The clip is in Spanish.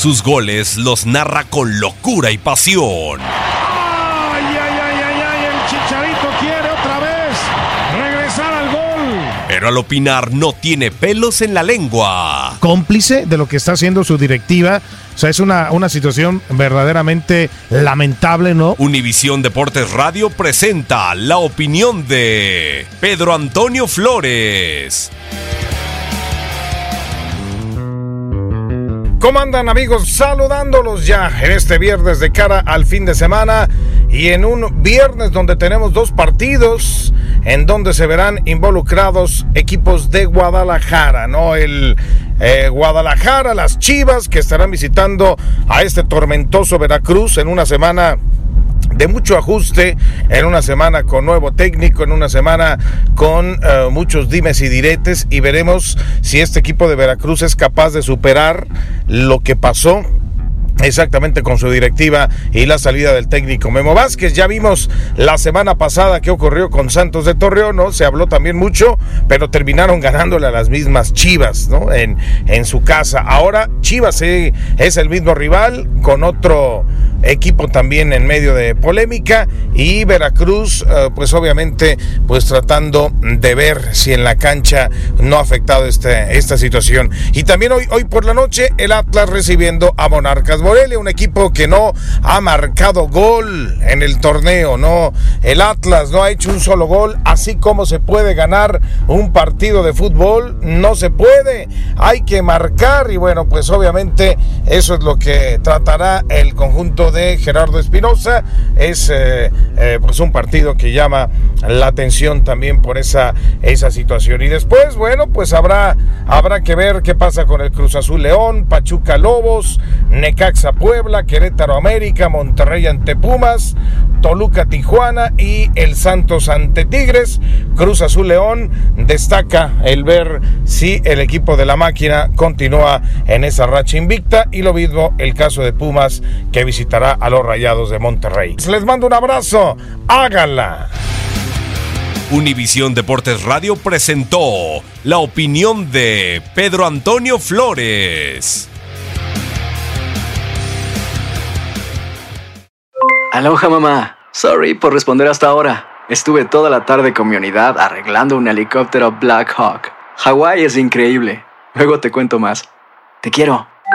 Sus goles los narra con locura y pasión. Ay, ay, ay, ay, ay, el Chicharito quiere otra vez regresar al gol. Pero al opinar no tiene pelos en la lengua. cómplice de lo que está haciendo su directiva. O sea, es una, una situación verdaderamente lamentable, ¿no? Univisión Deportes Radio presenta la opinión de Pedro Antonio Flores. ¿Cómo andan amigos? Saludándolos ya en este viernes de cara al fin de semana y en un viernes donde tenemos dos partidos en donde se verán involucrados equipos de Guadalajara, ¿no? El eh, Guadalajara, las Chivas que estarán visitando a este tormentoso Veracruz en una semana de mucho ajuste, en una semana con nuevo técnico, en una semana con eh, muchos dimes y diretes y veremos si este equipo de Veracruz es capaz de superar lo que pasó Exactamente con su directiva y la salida del técnico Memo Vázquez. Ya vimos la semana pasada qué ocurrió con Santos de Torreón, ¿no? Se habló también mucho, pero terminaron ganándole a las mismas Chivas, ¿no? En, en su casa. Ahora Chivas es el mismo rival con otro equipo también en medio de polémica y Veracruz eh, pues obviamente pues tratando de ver si en la cancha no ha afectado este, esta situación. Y también hoy, hoy por la noche el Atlas recibiendo a Monarcas Morelia un equipo que no ha marcado gol en el torneo no el Atlas no ha hecho un solo gol así como se puede ganar un partido de fútbol no se puede hay que marcar y bueno pues obviamente eso es lo que tratará el conjunto de Gerardo Espinosa. Es eh, eh, pues un partido que llama la atención también por esa, esa situación. Y después, bueno, pues habrá, habrá que ver qué pasa con el Cruz Azul León, Pachuca Lobos, Necaxa Puebla, Querétaro América, Monterrey ante Pumas, Toluca Tijuana y el Santos ante Tigres. Cruz Azul León destaca el ver si el equipo de la máquina continúa en esa racha invicta y lo mismo el caso de Pumas que visitará a los Rayados de Monterrey. Les mando un abrazo, háganla. Univisión Deportes Radio presentó la opinión de Pedro Antonio Flores. Aloha mamá. Sorry por responder hasta ahora. Estuve toda la tarde con mi unidad arreglando un helicóptero Black Hawk. Hawái es increíble. Luego te cuento más. Te quiero.